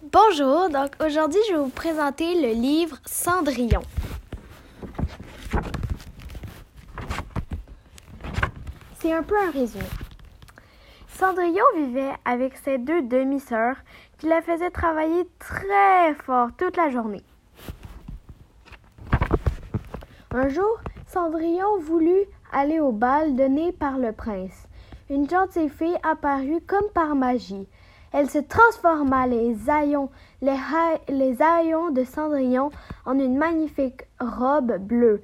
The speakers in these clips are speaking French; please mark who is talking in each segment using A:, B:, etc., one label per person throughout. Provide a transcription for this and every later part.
A: Bonjour, donc aujourd'hui je vais vous présenter le livre Cendrillon. C'est un peu un résumé. Cendrillon vivait avec ses deux demi-sœurs qui la faisaient travailler très fort toute la journée. Un jour, Cendrillon voulut aller au bal donné par le prince. Une gentille fille apparut comme par magie. Elle se transforma les haillons, les, les de Cendrillon en une magnifique robe bleue,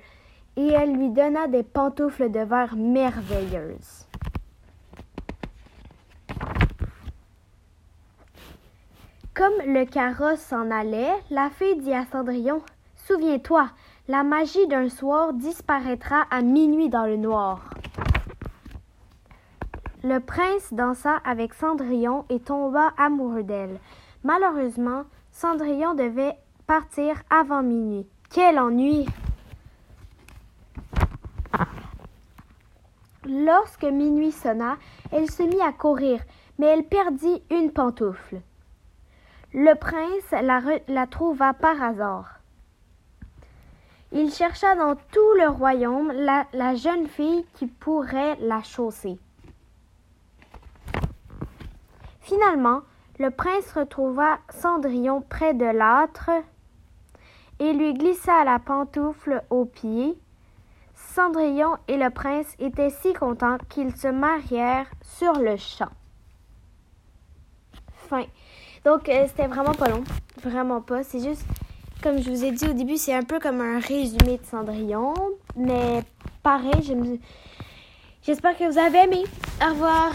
A: et elle lui donna des pantoufles de verre merveilleuses. Comme le carrosse s'en allait, la fille dit à Cendrillon Souviens-toi, la magie d'un soir disparaîtra à minuit dans le noir. Le prince dansa avec Cendrillon et tomba amoureux d'elle. Malheureusement, Cendrillon devait partir avant minuit. Quel ennui! Lorsque minuit sonna, elle se mit à courir, mais elle perdit une pantoufle. Le prince la, trouva par hasard. Il chercha dans tout le royaume la jeune fille qui pourrait la chausser. Finalement, le prince retrouva Cendrillon près de l'âtre et lui glissa la pantoufle au pied. Cendrillon et le prince étaient si contents qu'ils se marièrent sur le champ. Fin. Donc, euh, c'était vraiment pas long. Vraiment pas. C'est juste, comme je vous ai dit au début, c'est un peu comme un résumé de Cendrillon. Mais pareil, j'espère que vous avez aimé. Au revoir.